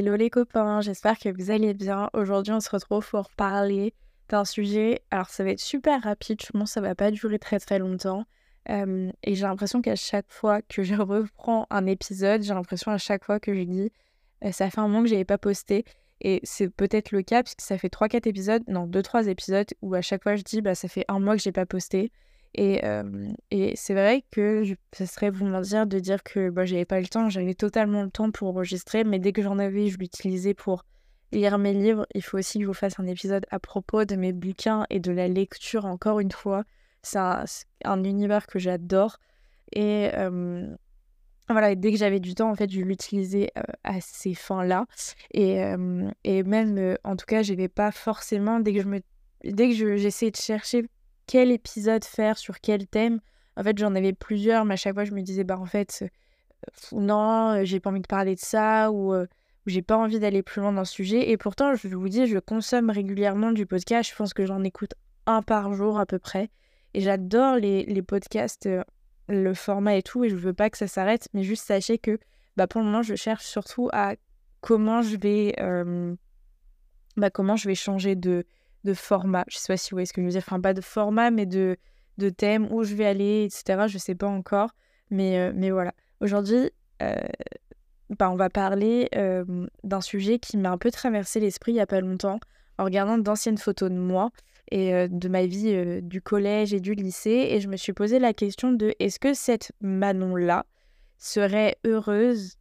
Hello les copains, j'espère que vous allez bien. Aujourd'hui, on se retrouve pour parler d'un sujet. Alors, ça va être super rapide, je pense que ça va pas durer très très longtemps. Euh, et j'ai l'impression qu'à chaque fois que je reprends un épisode, j'ai l'impression à chaque fois que je dis euh, ça fait un moment que j'avais pas posté. Et c'est peut-être le cas, puisque ça fait 3-4 épisodes, non, 2-3 épisodes, où à chaque fois je dis bah ça fait un mois que j'ai pas posté. Et, et c'est vrai que je, ce serait vous mentir de dire que bah, j'avais pas le temps, j'avais totalement le temps pour enregistrer, mais dès que j'en avais, je l'utilisais pour lire mes livres. Il faut aussi que je vous fasse un épisode à propos de mes bouquins et de la lecture, encore une fois. C'est un, un, univers que j'adore. Et voilà, dès que j'avais du temps, en fait, je l'utilisais à ces fins-là. Et, et même, en tout cas, j'avais pas forcément, dès que je j'essayais de chercher quel épisode faire sur quel thème. En fait, j'en avais plusieurs, mais à chaque fois, je me disais, bah en fait, euh, non, euh, j'ai pas envie de parler de ça, ou euh, j'ai pas envie d'aller plus loin dans le sujet. Et pourtant, je vous dis, je consomme régulièrement du podcast. Je pense que j'en écoute un par jour à peu près. Et j'adore les, les, podcasts, le format et tout, et je veux pas que ça s'arrête, mais juste sachez que bah, pour le moment, je cherche surtout à comment je vais, bah, comment je vais changer de, de format. Je sais pas si vous voyez ce que je veux dire. Pas de format, mais de, de thème, où je vais aller, etc. Je sais pas encore. Mais, euh, mais voilà. Aujourd'hui, euh, bah, on va parler euh, d'un sujet qui m'a un peu traversé l'esprit il y a pas longtemps en regardant d'anciennes photos de moi et de ma vie du collège et du lycée. Et je me suis posé la question de est-ce que cette Manon-là serait heureuse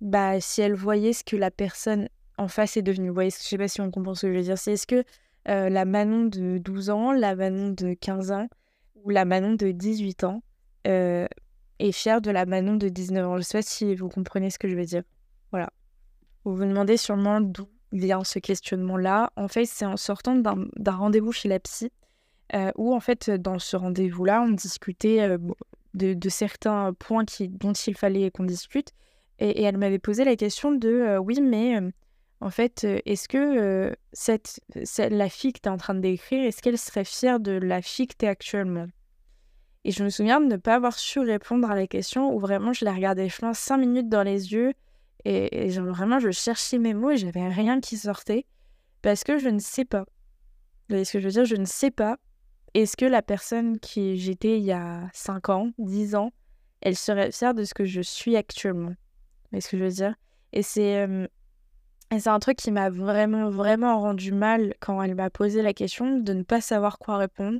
bah, si elle voyait ce que la personne en face est devenue. Vous voyez, je sais pas si on comprend ce que je veux dire. C'est est-ce que euh, la Manon de 12 ans, la Manon de 15 ans ou la Manon de 18 ans euh, est fière de la Manon de 19 ans? Je sais pas si vous comprenez ce que je veux dire. Voilà. Vous vous demandez sûrement d'où vient ce questionnement-là. En fait, c'est en sortant d'un rendez-vous chez la psy euh, où, en fait, dans ce rendez-vous-là, on discutait de, certains points dont il fallait qu'on discute. Et, elle m'avait posé la question de oui, mais en fait, euh, est-ce que euh, cette, la fille que tu es en train de décrire, est-ce qu'elle serait fière de la fille que tu es actuellement? Et je me souviens de ne pas avoir su répondre à la question où vraiment je la regardais, je cinq minutes dans les yeux et, vraiment je cherchais mes mots et j'avais rien qui sortait parce que je ne sais pas. Vous voyez ce que je veux dire? Je ne sais pas. Est-ce que la personne qui j'étais il y a 5 ans, 10 ans, elle serait fière de ce que je suis actuellement? Vous voyez ce que je veux dire? Et c'est et c'est un truc qui m'a vraiment, vraiment rendu mal quand elle m'a posé la question de ne pas savoir quoi répondre.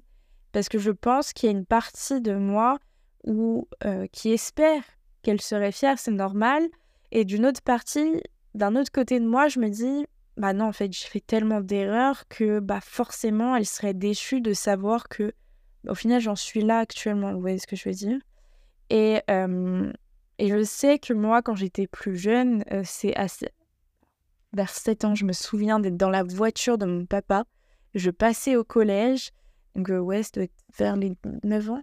Parce que je pense qu'il y a une partie de moi où, euh, qui espère qu'elle serait fière, c'est normal. Et d'une autre partie, d'un autre côté de moi, je me dis, bah non, en fait, j'ai fait tellement d'erreurs que bah forcément, elle serait déchue de savoir que, au final, j'en suis là actuellement. Vous voyez ce que je veux dire? Et, euh, et je sais que moi, quand j'étais plus jeune, euh, c'est assez vers 7 ans, je me souviens d'être dans la voiture de mon papa. Je passais au collège, donc euh, ouais, être vers les 9 ans.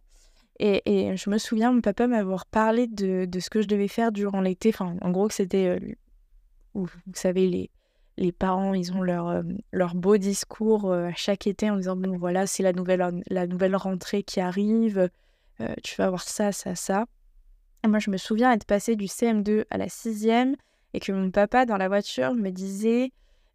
Et, et, je me souviens, mon papa m'avoir parlé de, de, ce que je devais faire durant l'été. Enfin, en gros, c'était. Euh, vous savez, les, les parents, ils ont leur, euh, leur beau discours à chaque été en disant Bon, voilà, c'est la nouvelle, la nouvelle rentrée qui arrive, tu vas voir ça, ça, ça. Et moi, je me souviens être passé du CM2 à la 6e et que mon papa dans la voiture me disait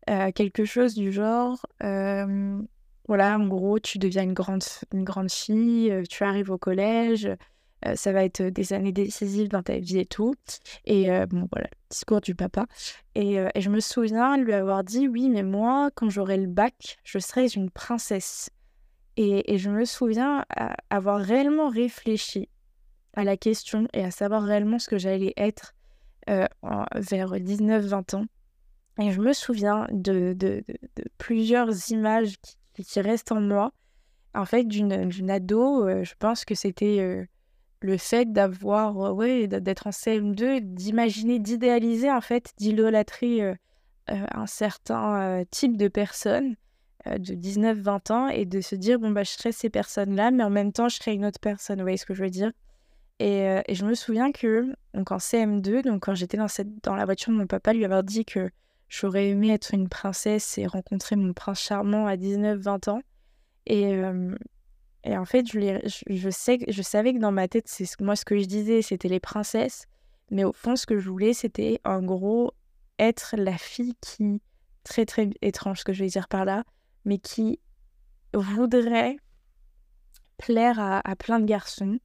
euh, quelque chose du genre euh, voilà en gros tu deviens une grande une grande fille euh, tu arrives au collège ça va être des années décisives dans ta vie et tout. Et bon voilà discours du papa. Et, et, je me souviens lui avoir dit oui mais moi quand j'aurai le bac je serai une princesse. Et, et je me souviens avoir réellement réfléchi à la question et à savoir réellement ce que j'allais être euh, vers 19-20 ans. Et je me souviens de, plusieurs images qui, restent en moi. En fait, d'une ado, euh, je pense que c'était euh, le fait d'avoir, ouais, d'être en CM2, d'imaginer, d'idéaliser, en fait, d'idolâtrer un certain type de personnes de 19-20 ans et de se dire, bon, bah, je serai ces personnes-là, mais en même temps, je serai une autre personne. Vous voyez ce que je veux dire? Euh, et, je me souviens que, donc en CM2, donc quand j'étais dans, la voiture de mon papa, lui avoir dit que j'aurais aimé être une princesse et rencontrer mon prince charmant à 19-20 ans. Et, euh, et en fait, je, sais, je savais que dans ma tête, c'est moi ce que je disais, c'était les princesses. Mais au fond, ce que je voulais, c'était en gros être la fille qui, très très étrange ce que je vais dire par là, mais qui voudrait plaire à, plein de garçons.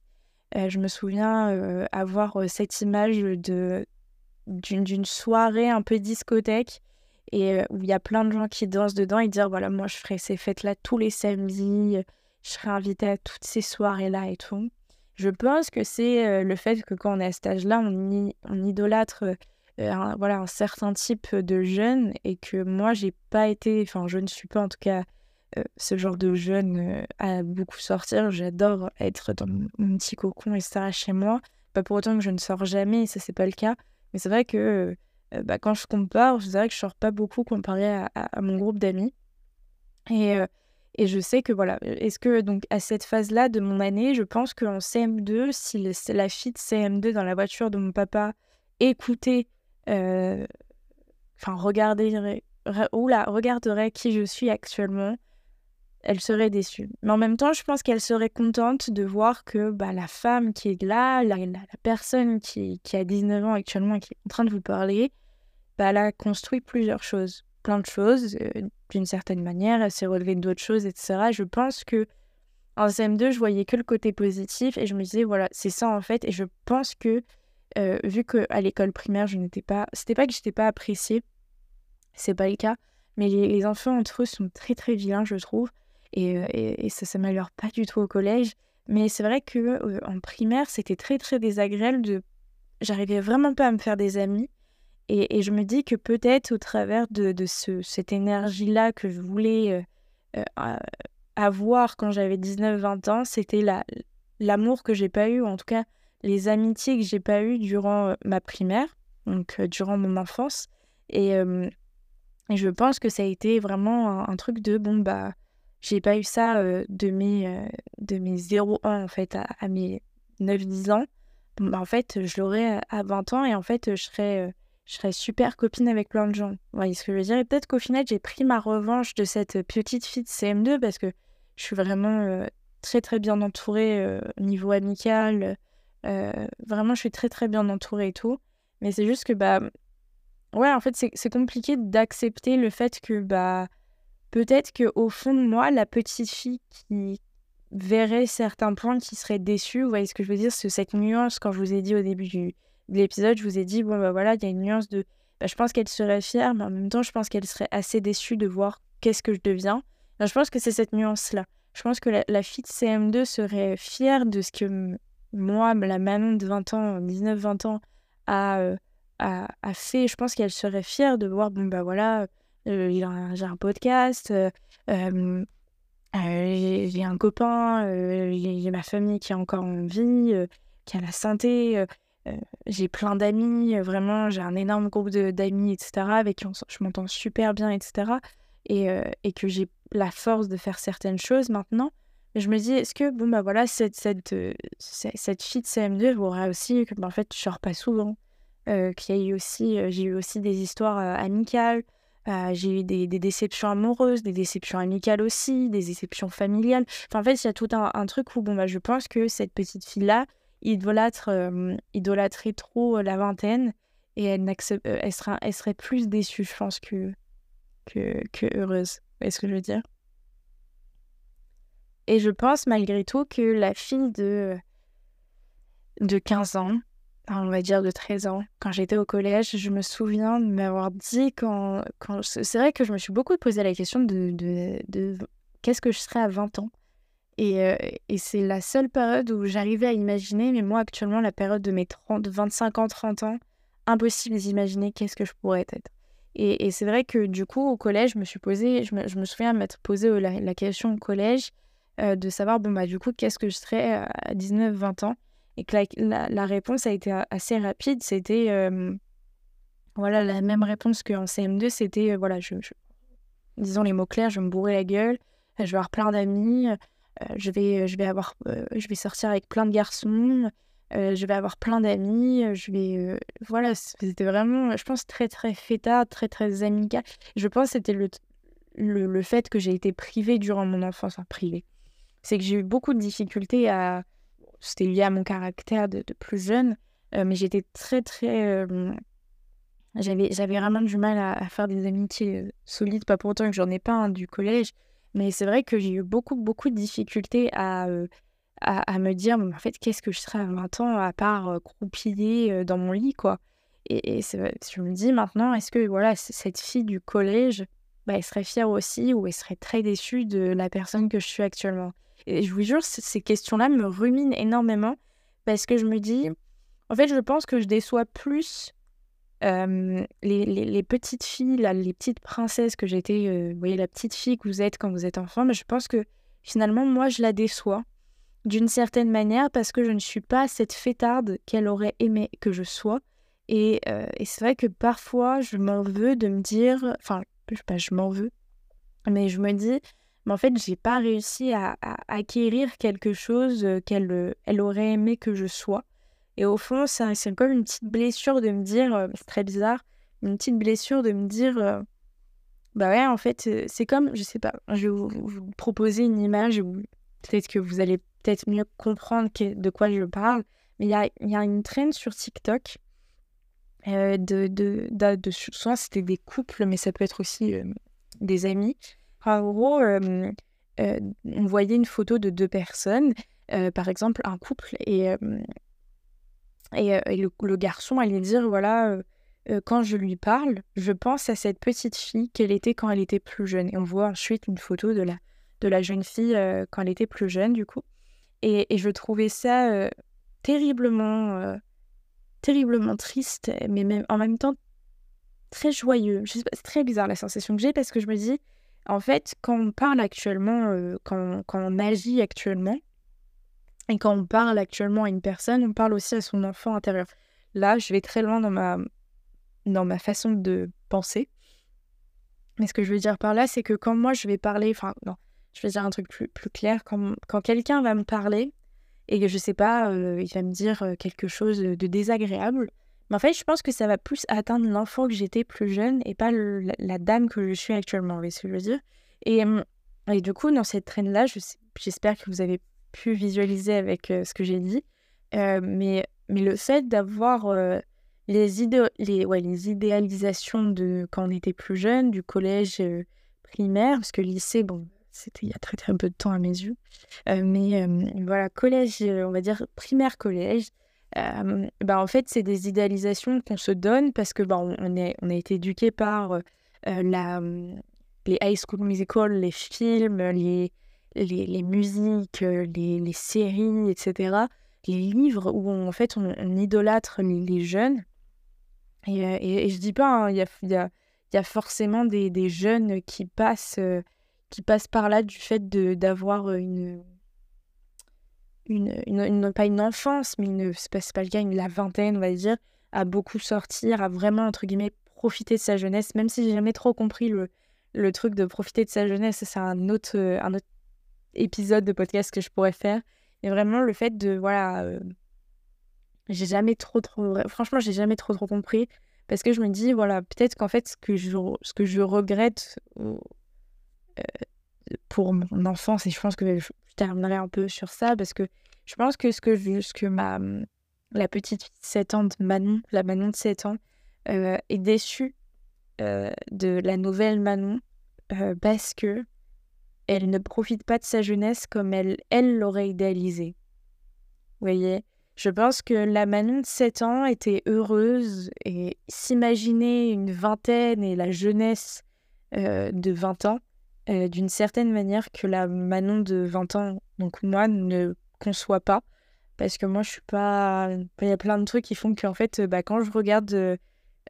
Euh, je me souviens euh, avoir euh, cette image de d'une soirée un peu discothèque et où il y a plein de gens qui dansent dedans et dire voilà moi je ferai ces fêtes là tous les samedis je serai invitée à toutes ces soirées là et tout. Je pense que c'est le fait que quand on est à cet âge là on, on idolâtre un, voilà un certain type de jeune et que moi j'ai pas été enfin je ne suis pas en tout cas ce genre de jeune euh, à beaucoup sortir. J'adore être dans mon petit cocon, et ça chez moi. Pas pour autant que je ne sors jamais, ça, c'est pas le cas. Mais c'est vrai que euh, bah, quand je compare, je dirais que je sors pas beaucoup comparé à, mon groupe d'amis. Et, et je sais que voilà, est-ce que donc à cette phase-là de mon année, je pense qu'en CM2, si la fille de CM2 dans la voiture de mon papa écoutait, enfin regarderait, oula, regarderait qui je suis actuellement, elle serait déçue. Mais en même temps, je pense qu'elle serait contente de voir que bah, la femme qui est là, la, personne qui, a 19 ans actuellement qui est en train de vous parler, bah, elle a construit plusieurs choses. Plein de choses, euh, d'une certaine manière, elle s'est relevée d'autres choses, etc. Je pense que en CM2, je voyais que le côté positif et je me disais, voilà, c'est ça en fait. Et je pense que, euh, vu qu'à l'école primaire, je n'étais pas. C'était pas que j'étais pas appréciée, c'est pas le cas, mais les enfants entre eux sont très très vilains, je trouve. Euh, et, ça ne s'améliore pas du tout au collège. Mais c'est vrai que en primaire, c'était très très désagréable de. J'arrivais vraiment pas à me faire des amis. Et, je me dis que peut-être au travers de, de ce, cette énergie-là que je voulais avoir quand j'avais 19-20 ans, c'était l'amour que j'ai pas eu, en tout cas les amitiés que j'ai pas eues durant ma primaire, donc durant mon enfance. Et, et, je pense que ça a été vraiment un, un truc de bon, bah j'ai pas eu ça de mes, de mes 0 ans en fait à, mes 9-10 ans. Bah, en fait, je l'aurais à 20 ans et en fait, je serais, je serais super copine avec plein de gens. Vous voyez ce que je veux dire? Et peut-être qu'au final, j'ai pris ma revanche de cette petite fille de CM2 parce que je suis vraiment très très bien entourée au niveau amical. vraiment, je suis très très bien entourée et tout. Mais c'est juste que, bah, ouais, en fait, c'est compliqué d'accepter le fait que, bah, peut-être qu'au fond de moi, la petite fille qui verrait certains points qui serait déçue, vous voyez ce que je veux dire, c'est cette nuance, quand je vous ai dit au début de l'épisode, je vous ai dit, bon, bah voilà, il y a une nuance de. Bah, je pense qu'elle serait fière, mais en même temps, je pense qu'elle serait assez déçue de voir qu'est-ce que je deviens. je pense que c'est cette nuance-là. Je pense que la, fille de CM2 serait fière de ce que moi, la Manon de 20 ans, 19-20 ans, a, euh, a, a, fait. Je pense qu'elle serait fière de voir, bon, bah voilà, j'ai un podcast, euh, euh, j'ai un copain, j'ai ma famille qui est encore en vie, qui a la santé. j'ai plein d'amis, vraiment, j'ai un énorme groupe d'amis, etc., avec qui je m'entends super bien, etc. Et, et que j'ai la force de faire certaines choses maintenant. je me dis, est-ce que, bon, bah voilà, cette, cette, cette fille de CM2 aura aussi que, bah, en fait, je sors pas souvent, qu'il a eu aussi, j'ai eu aussi des histoires amicales, euh, j'ai eu des, déceptions amoureuses, des déceptions amicales aussi, des déceptions familiales. Enfin, en fait, il y a tout un, truc où bon, bah, je pense que cette petite fille-là idolâtre, euh, idolâtrait trop la vingtaine et elle, elle, elle serait plus déçue, je pense, que, que, que heureuse. Est-ce que je veux dire? Et je pense malgré tout que la fille de, de 15 ans, on va dire de 13 ans, quand j'étais au collège, je me souviens de m'avoir dit quand... quand... C'est vrai que je me suis beaucoup posé la question de, de, qu'est-ce que je serais à 20 ans. Et, euh, et c'est la seule période où j'arrivais à imaginer, mais moi actuellement, la période de mes 30, 25 ans, 30 ans, impossible d'imaginer qu'est-ce que je pourrais être. Et, et c'est vrai que du coup, au collège, je me suis posé, je me, je me souviens m'être posé euh, la, question au collège euh, de savoir, bon, bah, du coup, qu'est-ce que je serais à 19, 20 ans et que la, réponse a été assez rapide. C'était voilà la même réponse qu'en CM2. C'était voilà, je, disons les mots clairs, je vais me bourrer la gueule, je vais avoir plein d'amis, je vais je vais avoir je vais sortir avec plein de garçons. je vais avoir plein d'amis, je vais... voilà, c'était vraiment, je pense, très, très fêtard, très, très amical. Je pense c'était le, le, le, fait que j'ai été privée durant mon enfance, privée. C'est que j'ai eu beaucoup de difficultés à, c'était lié à mon caractère de, plus jeune. mais j'étais très, très. j'avais, j'avais vraiment du mal à, faire des amitiés solides, pas pour autant que j'en ai pas un du collège. Mais c'est vrai que j'ai eu beaucoup, beaucoup de difficultés à, à, me dire, en fait, qu'est-ce que je serais à 20 ans à part croupiller dans mon lit, quoi. Et, et je me dis maintenant, est-ce que voilà, cette fille du collège, bah, elle serait fière aussi ou elle serait très déçue de la personne que je suis actuellement? Et je vous jure, ces questions-là me ruminent énormément parce que je me dis, en fait, je pense que je déçois plus les, petites filles, les petites princesses que j'étais, vous voyez, la petite fille que vous êtes quand vous êtes enfant, mais je pense que finalement, moi, je la déçois d'une certaine manière parce que je ne suis pas cette fêtarde qu'elle aurait aimé que je sois. Et, et c'est vrai que parfois, je m'en veux de me dire, enfin, je, pas, je m'en veux, mais je me dis, mais en fait, j'ai pas réussi à, acquérir quelque chose qu'elle elle aurait aimé que je sois. Et au fond, c'est comme une petite blessure de me dire, c'est très bizarre, une petite blessure de me dire, bah ouais, en fait, c'est comme, je sais pas, je vais vous, proposer une image peut-être que vous allez peut-être mieux comprendre de quoi je parle. Mais il y a, y a une traîne sur TikTok euh, de, de, de, souvent c'était des couples, mais ça peut être aussi euh, des amis. En gros, on voyait une photo de deux personnes, par exemple un couple, et, et, le, garçon allait dire voilà, quand je lui parle, je pense à cette petite fille qu'elle était quand elle était plus jeune. Et on voit ensuite une photo de la, de la jeune fille quand elle était plus jeune, du coup. Et, et je trouvais ça terriblement terriblement triste, mais même en même temps très joyeux. C'est très bizarre la sensation que j'ai parce que je me dis, en fait, quand on parle actuellement, euh, quand, quand, on agit actuellement, et quand on parle actuellement à une personne, on parle aussi à son enfant intérieur. Là, je vais très loin dans ma, dans ma façon de penser. Mais ce que je veux dire par là, c'est que quand moi je vais parler, enfin, non, je vais dire un truc plus, plus clair, quand, quand quelqu'un va me parler, et que je sais pas, euh, il va me dire euh, quelque chose de désagréable. Mais en fait, je pense que ça va plus atteindre l'enfant que j'étais plus jeune et pas la, dame que je suis actuellement, vous voyez ce que je veux dire? Et, et, du coup, dans cette traîne-là, j'espère que vous avez pu visualiser avec ce que j'ai dit. mais, mais le fait d'avoir les, les, ouais, les idéalisations de quand on était plus jeune, du collège primaire, parce que lycée, bon, c'était il y a très très peu de temps à mes yeux. Mais voilà, collège, on va dire primaire bah, en fait, c'est des idéalisations qu'on se donne parce que bah, on, est, on a été éduqué par la, les high school musicals, les films, les, les, les musiques, les, les, séries, etc. Les livres où en fait on, idolâtre les, jeunes. Et, et, je dis pas, hein, il y, a, y, a, y, a, forcément des, des, jeunes qui passent qui passe par là du fait d'avoir une, une, pas une enfance, mais une, c'est pas, pas, le cas, une, la vingtaine, on va dire, à beaucoup sortir, à vraiment, entre guillemets, profiter de sa jeunesse, même si j'ai jamais trop compris le, le truc de profiter de sa jeunesse, c'est un autre, un autre épisode de podcast que je pourrais faire. Et vraiment, le fait de, voilà, j'ai jamais trop, trop, franchement, j'ai jamais trop, trop compris, parce que je me dis, voilà, peut-être qu'en fait, ce que je, ce que je regrette pour mon enfance, et je pense que je terminerai un peu sur ça, parce que je pense que ce que, ce que ma, la petite 7 ans de Manon, la Manon de 7 ans, euh, est déçue euh, de la nouvelle Manon euh, parce que elle ne profite pas de sa jeunesse comme elle elle l'aurait idéalisé. Vous voyez Je pense que la Manon de 7 ans était heureuse et s'imaginait une vingtaine et la jeunesse de 20 ans euh, d'une certaine manière que la Manon de 20 ans, donc moi, ne conçoit pas. Parce que moi, je suis pas. Il y a plein de trucs qui font qu'en fait, bah, quand je regarde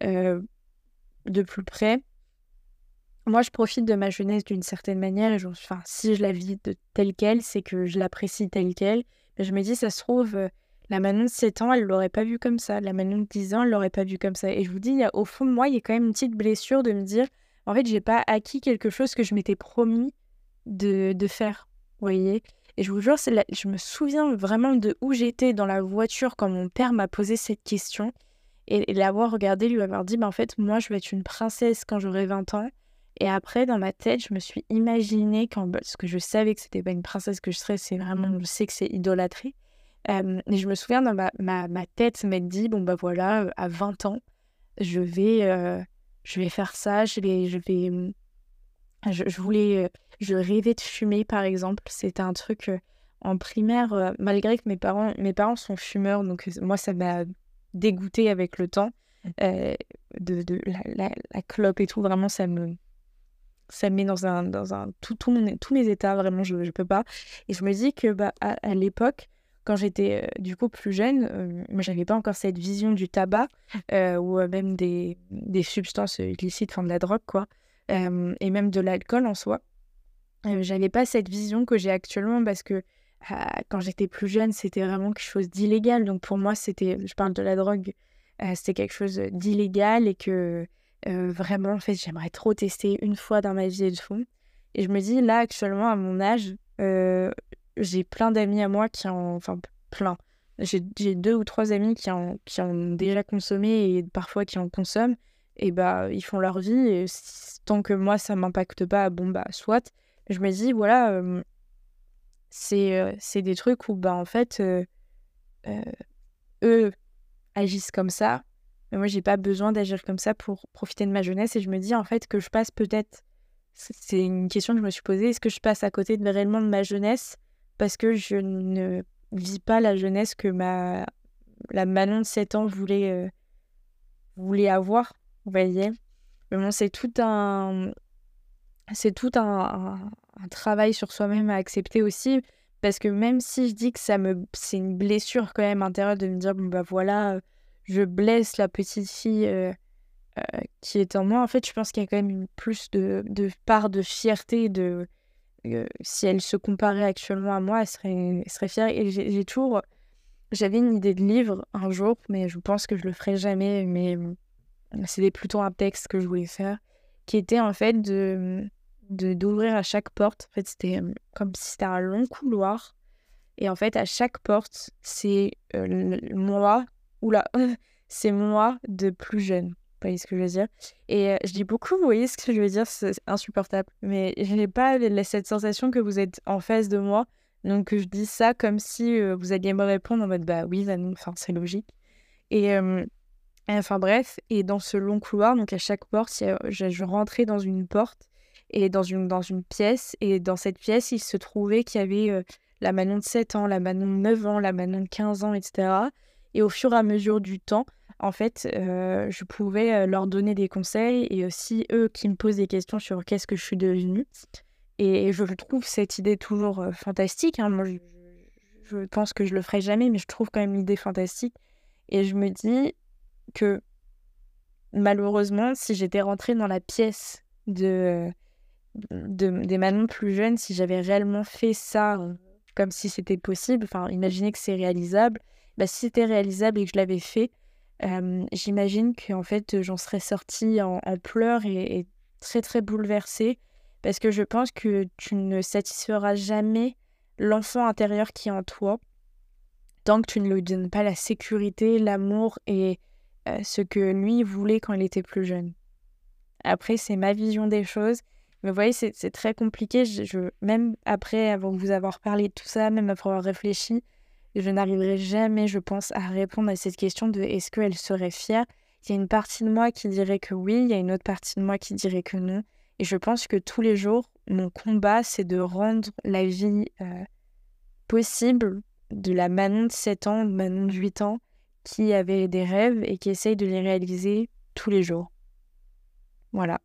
euh, de plus près, moi, je profite de ma jeunesse d'une certaine manière. Et enfin, si je la vis de telle qu'elle, c'est que je l'apprécie telle qu'elle. Mais je me dis, ça se trouve, euh, la Manon de 7 ans, elle l'aurait pas vu comme ça. La Manon de 10 ans, elle l'aurait pas vu comme ça. Et je vous dis, y a, au fond de moi, il y a quand même une petite blessure de me dire, en fait, j'ai pas acquis quelque chose que je m'étais promis de, de faire. Vous voyez Et je vous jure, je me souviens vraiment de où j'étais dans la voiture quand mon père m'a posé cette question. Et, l'avoir regardé, lui avoir dit, bah, en fait, moi, je vais être une princesse quand j'aurai 20 ans. Et après, dans ma tête, je me suis imaginé, quand, parce que je savais que c'était pas une princesse que je serais, c'est vraiment, je sais que c'est idolâtré. et je me souviens dans ma, ma, ma tête m'être dit, bon bah voilà, à 20 ans, je vais, je vais faire ça, je vais, je vais, mmh, je, je voulais, je rêvais de fumer par exemple. C'était un truc en primaire, malgré que mes parents, mes parents sont fumeurs, donc moi ça m'a dégoûté avec le temps. Mmh. de, de la, la, clope et tout, vraiment ça me, ça me met dans un, dans un tout, tout tous mes états, vraiment je ne peux pas. Et je me dis que bah, à l'époque, quand j'étais euh, du coup plus jeune, euh, moi j'avais pas encore cette vision du tabac euh, ou même des, des, substances illicites, enfin de la drogue quoi, et même de l'alcool en soi. j'avais pas cette vision que j'ai actuellement parce que ah, quand j'étais plus jeune, c'était vraiment quelque chose d'illégal. Donc pour moi, c'était, je parle de la drogue, c'était quelque chose d'illégal et que vraiment en fait j'aimerais trop tester une fois dans ma vie et de fond. Et je me dis là actuellement à mon âge, j'ai plein d'amis à moi qui ont, enfin plein. J'ai deux ou trois amis qui ont, qui ont déjà consommé et parfois qui en consomment. Et bah, ils font leur vie. Et tant que moi, ça m'impacte pas, bon, bah, soit. Je me dis, voilà, c'est c'est des trucs où, bah, en fait, eux agissent comme ça. Mais moi, j'ai pas besoin d'agir comme ça pour profiter de ma jeunesse. Et je me dis, en fait, que je passe peut-être. C'est une question que je me suis posée. Est-ce que je passe à côté de, réellement de ma jeunesse parce que je ne vis pas la jeunesse que ma la Manon de 7 ans voulait, euh, voulait avoir, vous voyez. Mais bon, c'est tout un c'est tout un, travail sur soi-même à accepter aussi parce que même si je dis que ça me c'est une blessure quand même intérieure de me dire bon bah voilà je blesse la petite fille euh, euh, qui est en moi en fait je pense qu'il y a quand même une plus de, de part de fierté de si elle se comparait actuellement à moi, elle serait, fière. Et j'ai toujours. J'avais une idée de livre un jour, mais je pense que je le ferai jamais. Mais c'était plutôt un texte que je voulais faire, qui était en fait de d'ouvrir à chaque porte. En fait, c'était comme si c'était un long couloir. Et en fait, à chaque porte, c'est euh, moi, oula, c'est moi de plus jeune voyez ce que je veux dire Et euh, je dis beaucoup, vous voyez ce que je veux dire, c'est insupportable. Mais je n'ai pas cette sensation que vous êtes en face de moi. Donc je dis ça comme si euh, vous alliez me répondre en mode bah oui, non, enfin c'est logique. Et enfin bref, et dans ce long couloir, donc à chaque porte, je, rentrais dans une porte et dans une, dans une pièce. Et dans cette pièce, il se trouvait qu'il y avait euh, la Manon de 7 ans, la Manon de 9 ans, la Manon de 15 ans, etc. Et au fur et à mesure du temps, en fait, euh, je pouvais euh, leur donner des conseils et aussi eux qui me posent des questions sur qu'est-ce que je suis devenue. Et je trouve cette idée toujours euh, fantastique. Hein. Moi, je, pense que je le ferai jamais, mais je trouve quand même l'idée fantastique. Et je me dis que malheureusement, si j'étais rentrée dans la pièce de, des Manon plus jeunes, si j'avais réellement fait ça comme si c'était possible, enfin, imaginez que c'est réalisable, bah, si c'était réalisable et que je l'avais fait, j'imagine qu'en fait, j'en serais sortie en, pleurs et, très très bouleversée parce que je pense que tu ne satisferas jamais l'enfant intérieur qui est en toi tant que tu ne lui donnes pas la sécurité, l'amour et ce que lui voulait quand il était plus jeune. Après, c'est ma vision des choses. Mais vous voyez, c'est très compliqué. Je, même après avant vous avoir parlé de tout ça, même après avoir réfléchi, je n'arriverai jamais, je pense, à répondre à cette question de est-ce qu'elle serait fière. Il y a une partie de moi qui dirait que oui, il y a une autre partie de moi qui dirait que non. Et je pense que tous les jours, mon combat, c'est de rendre la vie euh, possible de la Manon de 7 ans, de Manon de 8 ans, qui avait des rêves et qui essaye de les réaliser tous les jours. Voilà.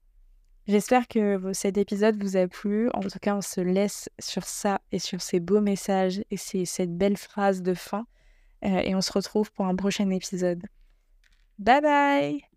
J'espère que cet épisode vous a plu. En tout cas, on se laisse sur ça et sur ces beaux messages et cette belle phrase de fin. Euh, et on se retrouve pour un prochain épisode. Bye bye